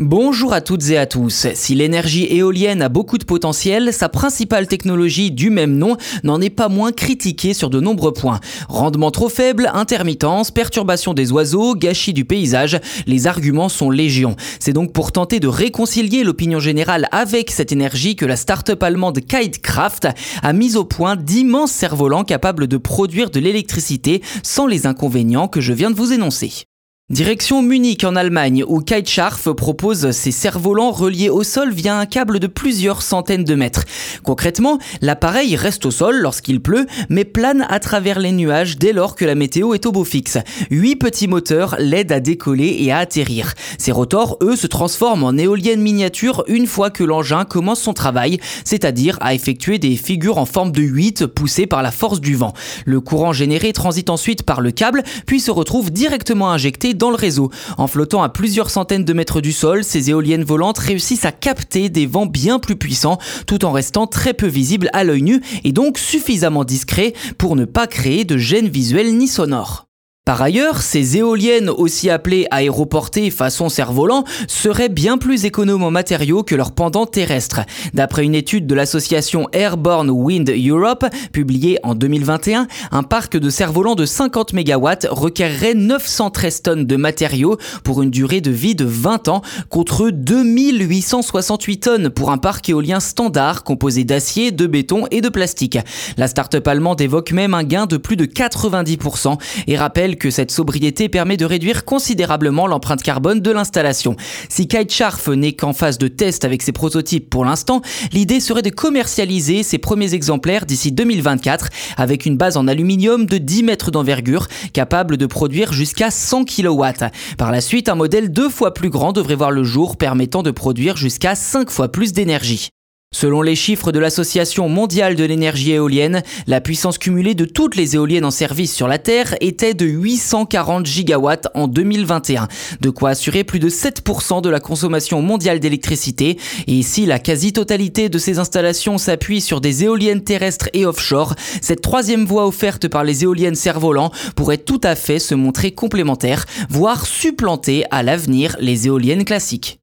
Bonjour à toutes et à tous. Si l'énergie éolienne a beaucoup de potentiel, sa principale technologie du même nom n'en est pas moins critiquée sur de nombreux points. Rendement trop faible, intermittence, perturbation des oiseaux, gâchis du paysage, les arguments sont légion. C'est donc pour tenter de réconcilier l'opinion générale avec cette énergie que la start-up allemande Kitecraft a mis au point d'immenses cerfs-volants capables de produire de l'électricité sans les inconvénients que je viens de vous énoncer. Direction Munich en Allemagne où Kitesurf propose ses cerfs-volants reliés au sol via un câble de plusieurs centaines de mètres. Concrètement, l'appareil reste au sol lorsqu'il pleut mais plane à travers les nuages dès lors que la météo est au beau fixe. Huit petits moteurs l'aident à décoller et à atterrir. Ces rotors, eux, se transforment en éoliennes miniatures une fois que l'engin commence son travail, c'est-à-dire à effectuer des figures en forme de 8 poussées par la force du vent. Le courant généré transite ensuite par le câble puis se retrouve directement injecté dans le réseau. En flottant à plusieurs centaines de mètres du sol, ces éoliennes volantes réussissent à capter des vents bien plus puissants tout en restant très peu visibles à l'œil nu et donc suffisamment discrets pour ne pas créer de gêne visuelle ni sonore. Par ailleurs, ces éoliennes, aussi appelées aéroportées façon cerf-volant, seraient bien plus économes en matériaux que leurs pendant terrestres. D'après une étude de l'association Airborne Wind Europe, publiée en 2021, un parc de cerfs-volants de 50 MW requerrait 913 tonnes de matériaux pour une durée de vie de 20 ans, contre 2868 tonnes pour un parc éolien standard composé d'acier, de béton et de plastique. La start-up allemande évoque même un gain de plus de 90% et rappelle que cette sobriété permet de réduire considérablement l'empreinte carbone de l'installation. Si Kitesharf n'est qu'en phase de test avec ses prototypes pour l'instant, l'idée serait de commercialiser ses premiers exemplaires d'ici 2024 avec une base en aluminium de 10 mètres d'envergure capable de produire jusqu'à 100 kW. Par la suite, un modèle deux fois plus grand devrait voir le jour permettant de produire jusqu'à 5 fois plus d'énergie. Selon les chiffres de l'Association mondiale de l'énergie éolienne, la puissance cumulée de toutes les éoliennes en service sur la Terre était de 840 gigawatts en 2021, de quoi assurer plus de 7% de la consommation mondiale d'électricité. Et si la quasi-totalité de ces installations s'appuie sur des éoliennes terrestres et offshore, cette troisième voie offerte par les éoliennes cerfs-volants pourrait tout à fait se montrer complémentaire, voire supplanter à l'avenir les éoliennes classiques.